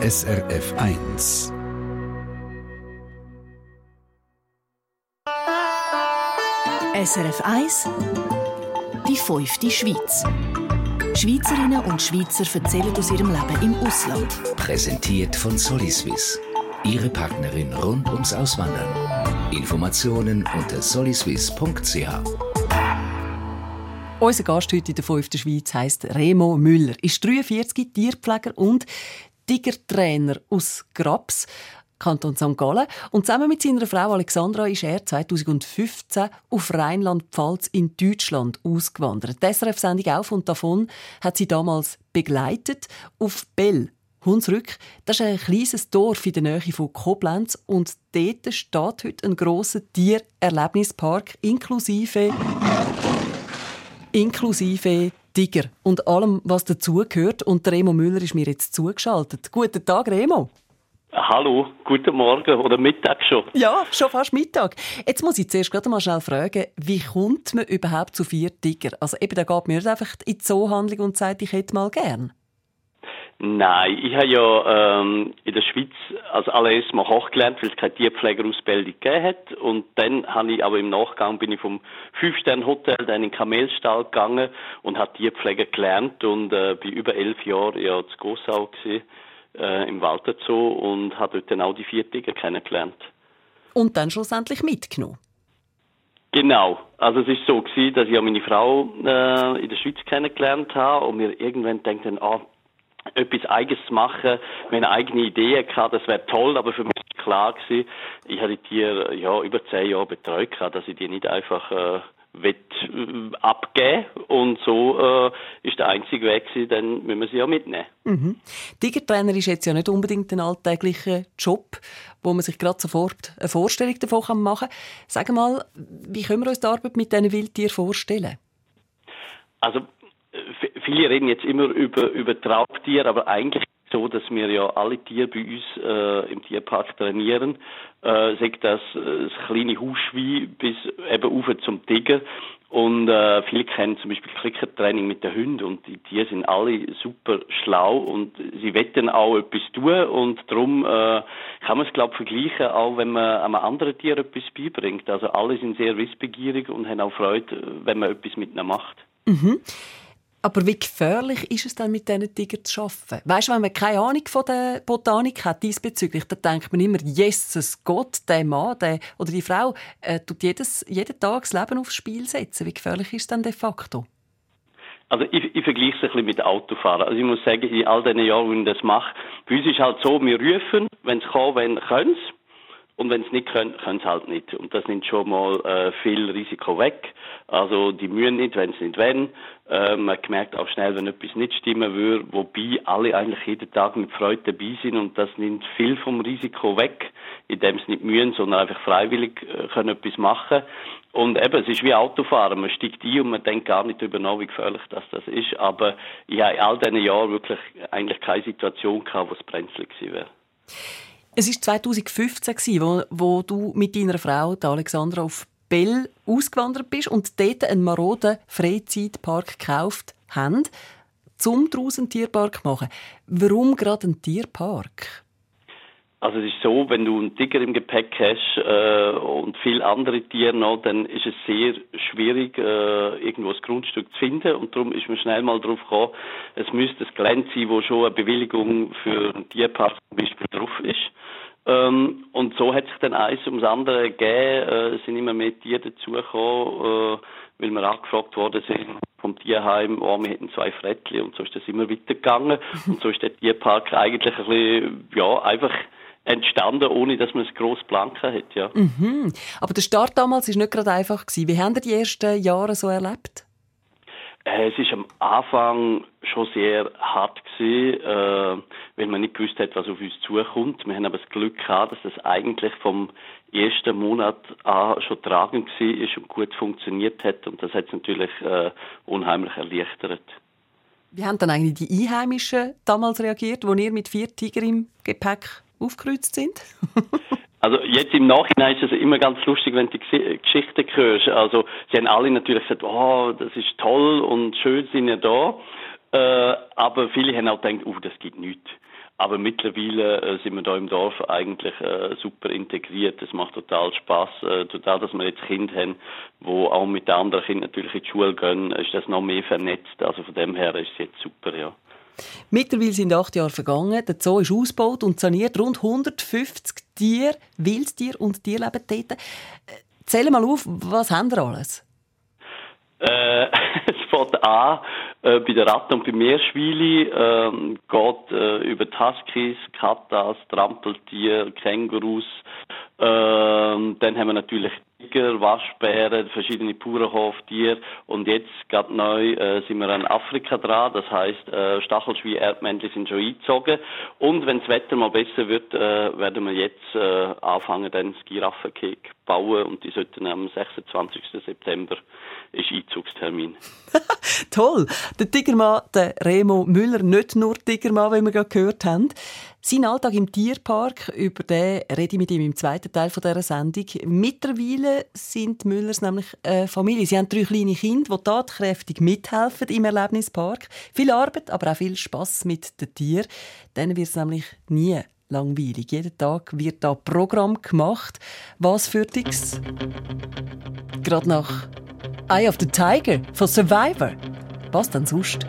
SRF 1. SRF 1 Die fünfte Schweiz. Schweizerinnen und Schweizer erzählen aus ihrem Leben im Ausland. Präsentiert von Soliswiss. Ihre Partnerin rund ums Auswandern. Informationen unter soliswiss.ch. Unser Gast heute in der fünften Schweiz heisst Remo Müller, ist 43, Tierpfleger und Tigertrainer aus Grabs. Kanton St. Gallen. Und zusammen mit seiner Frau Alexandra ist er 2015 auf Rheinland-Pfalz in Deutschland ausgewandert. Die SRF-Sendung «Auf und davon» hat sie damals begleitet auf Bell. Hunsrück, das ist ein kleines Dorf in der Nähe von Koblenz und dort steht heute ein grosser Tiererlebnispark inklusive inklusive Tiger und allem, was dazugehört. Und Remo Müller ist mir jetzt zugeschaltet. Guten Tag, Remo. Hallo, guten Morgen oder Mittag schon. Ja, schon fast Mittag. Jetzt muss ich zuerst gerade mal schnell fragen, wie kommt man überhaupt zu vier Tiger? Also eben, da geht mir nicht einfach in die Zoohandlung und sagt, ich hätte mal gern. Nein, ich habe ja ähm, in der Schweiz als allererstes mal Koch gelernt, weil es keine Tierpflegerausbildung gegeben hat. Und dann habe ich aber im Nachgang bin ich vom Fünf-Sterne-Hotel dann in den Kamelstall gegangen und habe Tierpflege gelernt und äh, bin über elf Jahre ja zu Gossau gewesen äh, im Walter Zoo und habe dort dann auch die vier Tiger kennengelernt. Und dann schlussendlich mitgenommen? Genau. Also es ist so gewesen, dass ich meine Frau äh, in der Schweiz kennengelernt habe und mir irgendwann denkt dann, ah, etwas Eigenes machen, wenn eigene Idee hatte, das wäre toll, aber für mich war klar gewesen, ich habe die Tiere ja über zehn Jahre betreut, dass ich die nicht einfach äh, will, äh, abgeben und so äh, ist der einzige Weg gewesen, dann müssen wir sie ja mitnehmen. Mhm. Tigertrainer ist jetzt ja nicht unbedingt ein alltäglicher Job, wo man sich gerade sofort eine Vorstellung davon machen kann. Sag mal, wie können wir uns die Arbeit mit diesen Wildtieren vorstellen? Also viele reden jetzt immer über, über Traubtiere, aber eigentlich so, dass wir ja alle Tiere bei uns äh, im Tierpark trainieren. Äh, sagt das, äh, das kleine Hauschwein bis eben auf zum Tiger. Und äh, viele kennen zum Beispiel Klickertraining mit den Hunden und die Tiere sind alle super schlau und sie wetten auch etwas tun und darum äh, kann man es glaube vergleichen, auch wenn man einem anderen Tier etwas beibringt. Also alle sind sehr wissbegierig und haben auch Freude, wenn man etwas mit ihnen macht. Mhm. Aber wie gefährlich ist es denn, mit diesen Tigern zu arbeiten? Weißt du, wenn man keine Ahnung von der Botanik hat diesbezüglich, dann denkt man immer, Jesus Gott, der Mann der, oder die Frau äh, tut jedes, jeden Tag das Leben aufs Spiel setzen. Wie gefährlich ist es denn de facto? Also ich, ich vergleiche es ein bisschen mit Autofahren. Also ich muss sagen, in all diesen Jahren, wenn ich das mache, bei uns ist halt so, wir rufen, wenn es kann, wenn können es. Und wenn es nicht können, können sie halt nicht. Und das nimmt schon mal äh, viel Risiko weg. Also die mühen nicht, wenn sie nicht wollen. Äh, man merkt auch schnell, wenn etwas nicht stimmen würde, wobei alle eigentlich jeden Tag mit Freude dabei sind und das nimmt viel vom Risiko weg, indem sie nicht mühen, sondern einfach freiwillig äh, können etwas machen. Und eben, es ist wie Autofahren. Man steigt ein und man denkt gar nicht darüber nach, wie gefährlich das, das ist. Aber ich habe in all diesen Jahren wirklich eigentlich keine Situation gehabt, wo es brenzlig gewesen wäre. Es war 2015, wo, wo du mit deiner Frau, Alexandra, auf Bell ausgewandert bist und dort einen maroden Freizeitpark gekauft haben, um daraus einen Tierpark zu machen. Warum gerade ein Tierpark? Also es ist so, wenn du einen Tiger im Gepäck hast äh, und viele andere Tiere noch, dann ist es sehr schwierig, äh, irgendwo das Grundstück zu finden und darum ist man schnell mal drauf gekommen, es müsste ein Gelände sein, wo schon eine Bewilligung für einen Tierpark zum. Ähm, und so hat sich dann eins ums andere gegeben, äh, es sind immer mehr Tiere dazugekommen, äh, weil wir angefragt worden sind vom Tierheim, oh, wir hätten zwei Frettchen und so ist das immer weitergegangen. und so ist der Tierpark eigentlich ein bisschen, ja, einfach entstanden, ohne dass man es gross blanken hat, ja. Mhm. Aber der Start damals war nicht gerade einfach. Gewesen. Wie haben Sie die ersten Jahre so erlebt? Äh, es ist am Anfang schon sehr hart gewesen, äh, weil man nicht gewusst hat, was auf uns zukommt. Wir haben aber das Glück gehabt, dass das eigentlich vom ersten Monat an schon tragend war und gut funktioniert hat. Und das hat es natürlich äh, unheimlich erleichtert. Wie haben dann eigentlich die Einheimischen damals reagiert, wo ihr mit vier Tiger im Gepäck aufgekreuzt sind? Also jetzt im Nachhinein ist es immer ganz lustig, wenn du die Geschichten hörst. Also sie haben alle natürlich gesagt, oh, das ist toll und schön sind ja da. Äh, aber viele haben auch gedacht, oh, das gibt nichts. Aber mittlerweile äh, sind wir da im Dorf eigentlich äh, super integriert. Es macht total Spaß. Äh, total, dass wir jetzt Kinder haben, wo auch mit den anderen Kindern natürlich in die Schule gehen, ist das noch mehr vernetzt. Also von dem her ist es jetzt super, ja. Mittlerweile sind acht Jahre vergangen. Der Zoo ist ausgebaut und saniert. Rund 150 Tiere, Wildtiere und Tierleben dort. Äh, zähl mal auf, was haben wir alles? Äh, es fängt an äh, bei der Ratte und bei Meerschweine, äh, geht äh, über die Huskies, Katas, Trampeltiere, Kängurus. Äh, dann haben wir natürlich Tiger, Waschbären, verschiedene Bauernhoftiere. Und jetzt gerade neu äh, sind wir an Afrika dran, das heißt äh, Stachelschwein, Erdmännchen sind schon eingezogen. Und wenn das Wetter mal besser wird, äh, werden wir jetzt äh, anfangen, dann das Giraffenkeg bauen und die sollten am 26. September ist Einzugstermin. Toll! Der Tigermann, der Remo Müller, nicht nur Tigermann, wie wir gerade gehört haben. Sein Alltag im Tierpark, über den rede ich mit ihm im zweiten Teil dieser Sendung. Mittlerweile sind Müllers nämlich eine Familie. Sie haben drei kleine Kinder, die tatkräftig mithelfen im Erlebnispark. Viel Arbeit, aber auch viel Spass mit den Tieren. Dann wird es nämlich nie langweilig. Jeden Tag wird da Programm gemacht. Was für Dix? Gerade nach Eye of the Tiger von Survivor. Was denn sonst?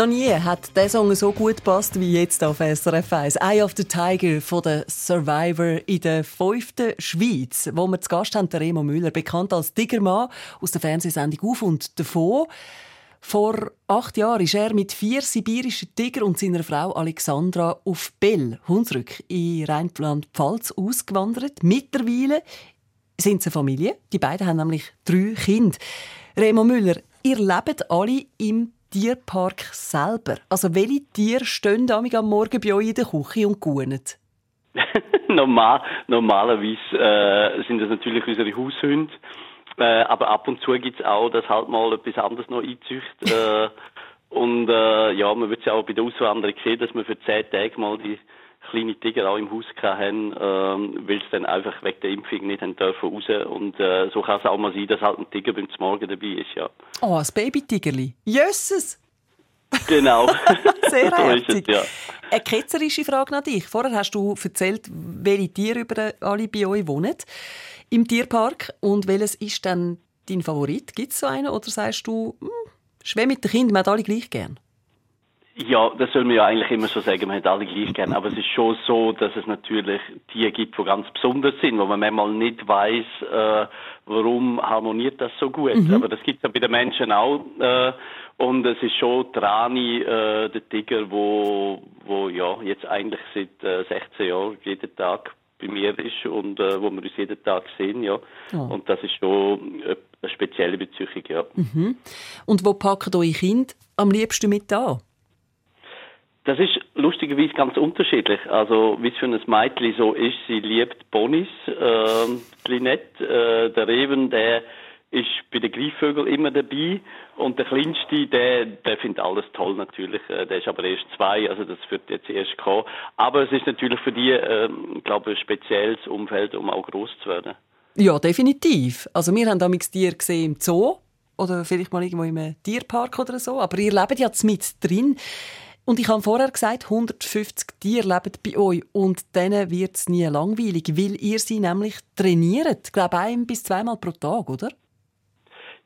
Noch nie hat der Song so gut gepasst wie jetzt auf SRF 1. Eye of the Tiger von der Survivor in der fünften Schweiz, wo wir zu Gast haben, der Remo Müller, bekannt als Tigermann aus der Fernsehsendung «Auf und davon». Vor acht Jahren ist er mit vier sibirischen Tiger und seiner Frau Alexandra auf Bell, Hunsrück, in Rheinland-Pfalz ausgewandert. Mittlerweile sind sie Familie. Die beiden haben nämlich drei Kinder. Remo Müller, ihr lebt alle im Tierpark selber? Also welche Tiere stehen am Morgen bei euch in der Küche und gunen? Normal, normalerweise äh, sind das natürlich unsere Haushunde. Äh, aber ab und zu gibt es auch, dass halt mal etwas anderes noch einzüchtet. äh, und äh, ja, man wird ja auch bei der Auswanderung sehen, dass wir für zehn Tage mal die kleine Tiger auch im Haus hatten, ähm, weil sie dann einfach wegen der Impfung nicht haben dürfen raus. Und äh, so kann es auch mal sein, dass halt ein Tiger beim Morgen dabei ist, ja. Oh, ein Baby-Tigerli. Jösses! Genau. Sehr herzig. ja. Eine ketzerische Frage an dich. Vorher hast du erzählt, welche Tiere über alle bei euch wohnen im Tierpark. Und welches ist dann dein Favorit? Gibt es so einen? Oder sagst du, hm, schwer mit den Kindern, man hat alle gleich gern? Ja, das soll man ja eigentlich immer so sagen, man hat alle gleich gern. Aber es ist schon so, dass es natürlich Tiere gibt, die ganz besonders sind, wo man manchmal nicht weiß, äh, warum harmoniert das so gut. Mhm. Aber das gibt es ja bei den Menschen auch. Äh, und es ist schon Rani, äh, der Tiger, wo, wo ja jetzt eigentlich seit äh, 16 Jahren jeden Tag bei mir ist und äh, wo wir uns jeden Tag sehen, ja. Oh. Und das ist schon eine spezielle Beziehung, ja. Mhm. Und wo packen eure Kinder am liebsten mit an? Das ist lustigerweise ganz unterschiedlich. Also, wie es für ein Mädchen so ist, sie liebt Bonis, äh, Linette, äh, der Reven, der ist bei den Greifvögeln immer dabei und der Kleinste, der, der findet alles toll natürlich. Äh, der ist aber erst zwei, also das wird jetzt erst kommen. Aber es ist natürlich für die, äh, glaube ich, ein spezielles Umfeld, um auch groß zu werden. Ja, definitiv. Also wir haben damals Tiere gesehen im Zoo oder vielleicht mal irgendwo im Tierpark oder so, aber ihr lebt ja mit drin. Und ich habe vorher gesagt, 150 Tiere leben bei euch und denen wird es nie langweilig, weil ihr sie nämlich trainiert. Ich glaube, ein bis zweimal pro Tag, oder?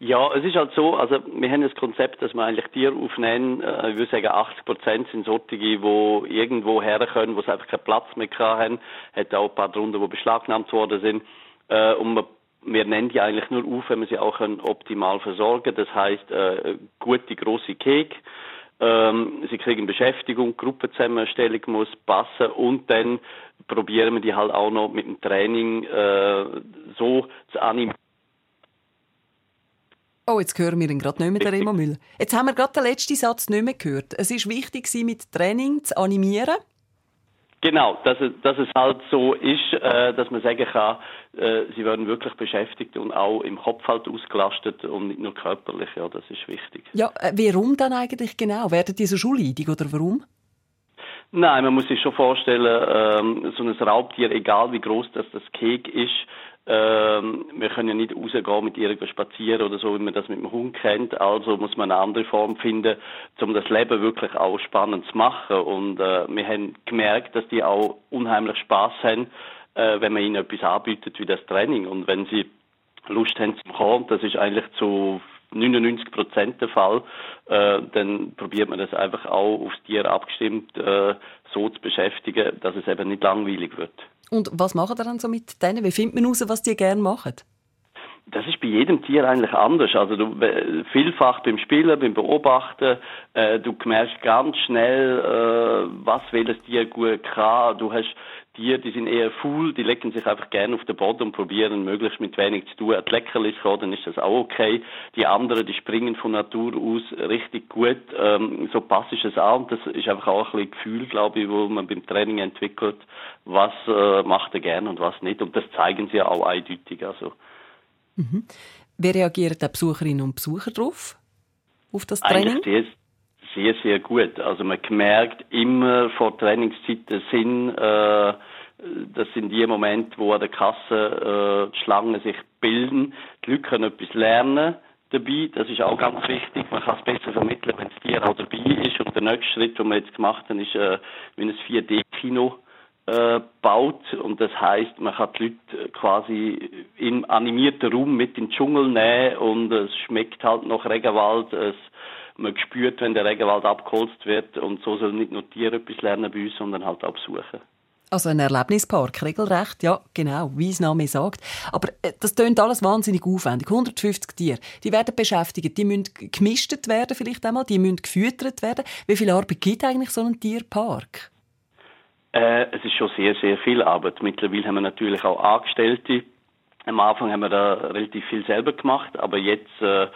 Ja, es ist halt so, also wir haben das Konzept, dass wir eigentlich Tiere aufnehmen, äh, ich würde sagen 80 Prozent sind solche, die irgendwo her können, wo sie einfach keinen Platz mehr haben. Hat auch ein paar drunter, die beschlagnahmt worden sind. Äh, und wir, nennen die eigentlich nur auf, wenn wir sie auch optimal versorgen. Das heißt, äh, gute große Kek, ähm, sie kriegen Beschäftigung, Gruppenzusammenstellung muss passen und dann probieren wir die halt auch noch mit dem Training äh, so zu animieren. Oh, jetzt hören wir ihn gerade nicht mehr, der Remo Müller. Jetzt haben wir gerade den letzten Satz nicht mehr gehört. Es ist wichtig, sie mit Training zu animieren. Genau, dass es, dass es halt so ist, äh, dass man sagen kann, äh, sie werden wirklich beschäftigt und auch im Kopf halt ausgelastet und nicht nur körperlich. Ja, das ist wichtig. Ja, äh, warum dann eigentlich genau? Werden die so schulleidig oder warum? Nein, man muss sich schon vorstellen, ähm, so ein Raubtier, egal wie groß das das Kek ist, ähm, wir können ja nicht rausgehen mit ihr spazieren oder so, wie man das mit dem Hund kennt. Also muss man eine andere Form finden, um das Leben wirklich auch spannend zu machen. Und äh, wir haben gemerkt, dass die auch unheimlich Spaß haben, äh, wenn man ihnen etwas anbietet wie das Training. Und wenn sie Lust haben zu kommen, das ist eigentlich zu 99 Prozent der Fall, äh, dann probiert man das einfach auch aufs Tier abgestimmt äh, so zu beschäftigen, dass es eben nicht langweilig wird. Und was machen ihr dann so mit denen? Wie findet man heraus, was die gerne machen? Das ist bei jedem Tier eigentlich anders. Also du vielfach beim Spielen, beim Beobachten, äh, du merkst ganz schnell, äh, was welches Tier gut kann. Du hast Tiere, die sind eher faul, die legen sich einfach gerne auf den Boden und probieren möglichst mit wenig zu tun. Ein Leckerlis kommen, dann ist das auch okay. Die anderen, die springen von Natur aus richtig gut. Ähm, so passt es auch und das ist einfach auch ein bisschen Gefühl, glaube ich, wo man beim Training entwickelt, was äh, macht er gerne und was nicht. Und das zeigen sie auch eindeutig. Also. Mhm. Wie reagieren die Besucherinnen und Besucher darauf? Auf das Training? Eigentlich sehr, sehr gut. Also man merkt immer vor Trainingszeiten sind, äh, das sind die Momente, wo an der Kasse äh, die Schlangen sich bilden. Die Leute können etwas lernen dabei. Das ist auch ganz wichtig. Man kann es besser vermitteln, wenn das Tier auch dabei ist. Und der nächste Schritt, den wir jetzt gemacht haben, ist äh, wie ein 4D-Kino äh, baut. Und das heißt, man kann die Leute quasi im animierten Raum mit in den Dschungel nehmen und es schmeckt halt nach Regenwald. Es man spürt, wenn der Regenwald abgeholzt wird und so sollen nicht nur Tiere etwas lernen bei uns, sondern halt auch besuchen. Also ein Erlebnispark, regelrecht, ja, genau, wie es Name sagt. Aber äh, das tönt alles wahnsinnig aufwendig. 150 Tiere, die werden beschäftigt, die müssen gemischt werden vielleicht einmal, die müssen gefüttert werden. Wie viel Arbeit gibt eigentlich so ein Tierpark? Äh, es ist schon sehr, sehr viel Arbeit. Mittlerweile haben wir natürlich auch Angestellte. Am Anfang haben wir da relativ viel selber gemacht, aber jetzt äh,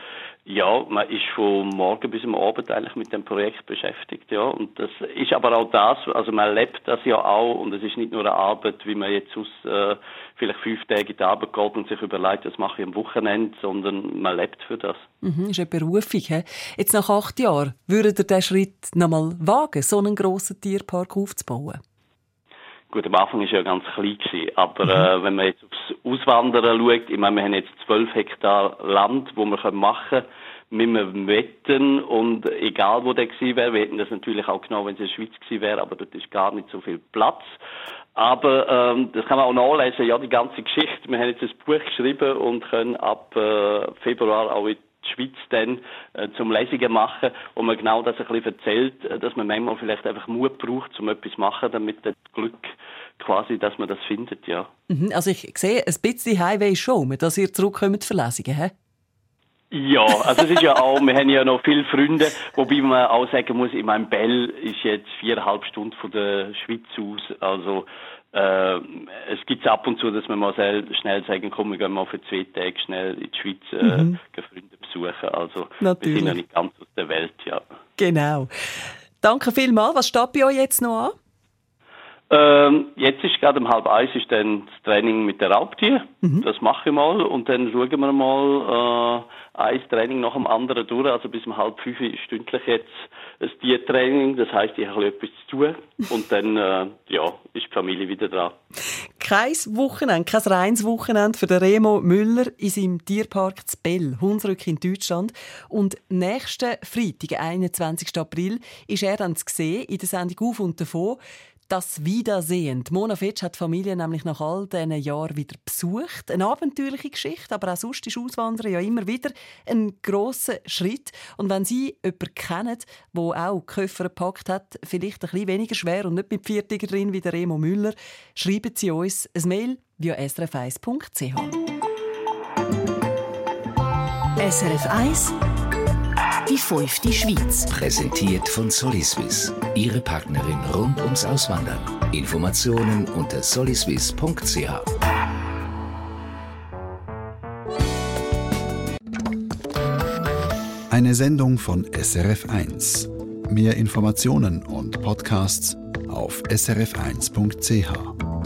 ja, man ist von morgen bis am Abend eigentlich mit dem Projekt beschäftigt, ja. Und das ist aber auch das, also man lebt das ja auch und es ist nicht nur eine Arbeit, wie man jetzt aus äh, vielleicht fünf Tage in die Arbeit geht und sich überlegt, das mache ich am Wochenende, sondern man lebt für das. Mhm, ist eine Berufung. He? Jetzt nach acht Jahren, würdet ihr den Schritt nochmal wagen, so einen grossen Tierpark aufzubauen? Gut, am Anfang war ja ganz klein gewesen, aber mhm. äh, wenn man jetzt aufs Auswandern schaut, ich meine, wir haben jetzt zwölf Hektar Land, wo wir machen können, mit einem Wetten und egal wo der gewesen wäre, wir hätten das natürlich auch genau, wenn es in der Schweiz gewesen wäre, aber dort ist gar nicht so viel Platz. Aber ähm, das kann man auch nachlesen, ja, die ganze Geschichte. Wir haben jetzt ein Buch geschrieben und können ab äh, Februar auch in die Schweiz dann äh, zum Lesungen machen und man genau das ein bisschen erzählt, äh, dass man manchmal vielleicht einfach Mut braucht, um etwas zu machen, damit das Glück quasi, dass man das findet, ja. Mhm, also ich sehe ein bisschen Highway schon, dass ihr zurückkommt für Lesungen, hä? Ja, also es ist ja auch, wir haben ja noch viele Freunde, wobei man auch sagen muss, in meinem Bell ist jetzt viereinhalb Stunden von der Schweiz aus, also äh, es gibt ab und zu, dass man mal schnell sagen, komm, wir gehen mal für zwei Tage schnell in die Schweiz äh, mhm. Freunde besuchen. Also Natürlich. wir sind ja nicht ganz aus der Welt, ja. Genau. Danke vielmals. Was steht bei euch jetzt noch an? Ähm, jetzt ist gerade um halb eins ist dann das Training mit der Raubtier. Mhm. Das mache ich mal und dann schauen wir mal äh, ein Training nach dem anderen durch. Also bis um halb fünf ist stündlich jetzt ein Tiertraining. Das heißt, ich habe etwas zu tun und dann äh, ja, ist die Familie wieder dran. Kein Wochenende, kein reines Wochenende für den Remo Müller in seinem Tierpark zu Bell, Hunsrück in Deutschland. Und nächsten Freitag, 21. April, ist er dann zu sehen in der Sendung «Auf und davon». Das Wiedersehen. Mona Fetsch hat die Familie nämlich nach all diesen Jahren wieder besucht. Eine abenteuerliche Geschichte, aber auch sonst ist Auswandern ja immer wieder ein grosser Schritt. Und wenn Sie jemanden kennen, der auch Koffer gepackt hat, vielleicht ein bisschen weniger schwer und nicht mit Viertiger drin wie der Remo Müller, schreiben Sie uns ein Mail via srf1.ch. SRF 1 die fünfte Schweiz. Präsentiert von Soliswiss. Ihre Partnerin rund ums Auswandern. Informationen unter soliswiss.ch. Eine Sendung von SRF1. Mehr Informationen und Podcasts auf srf1.ch.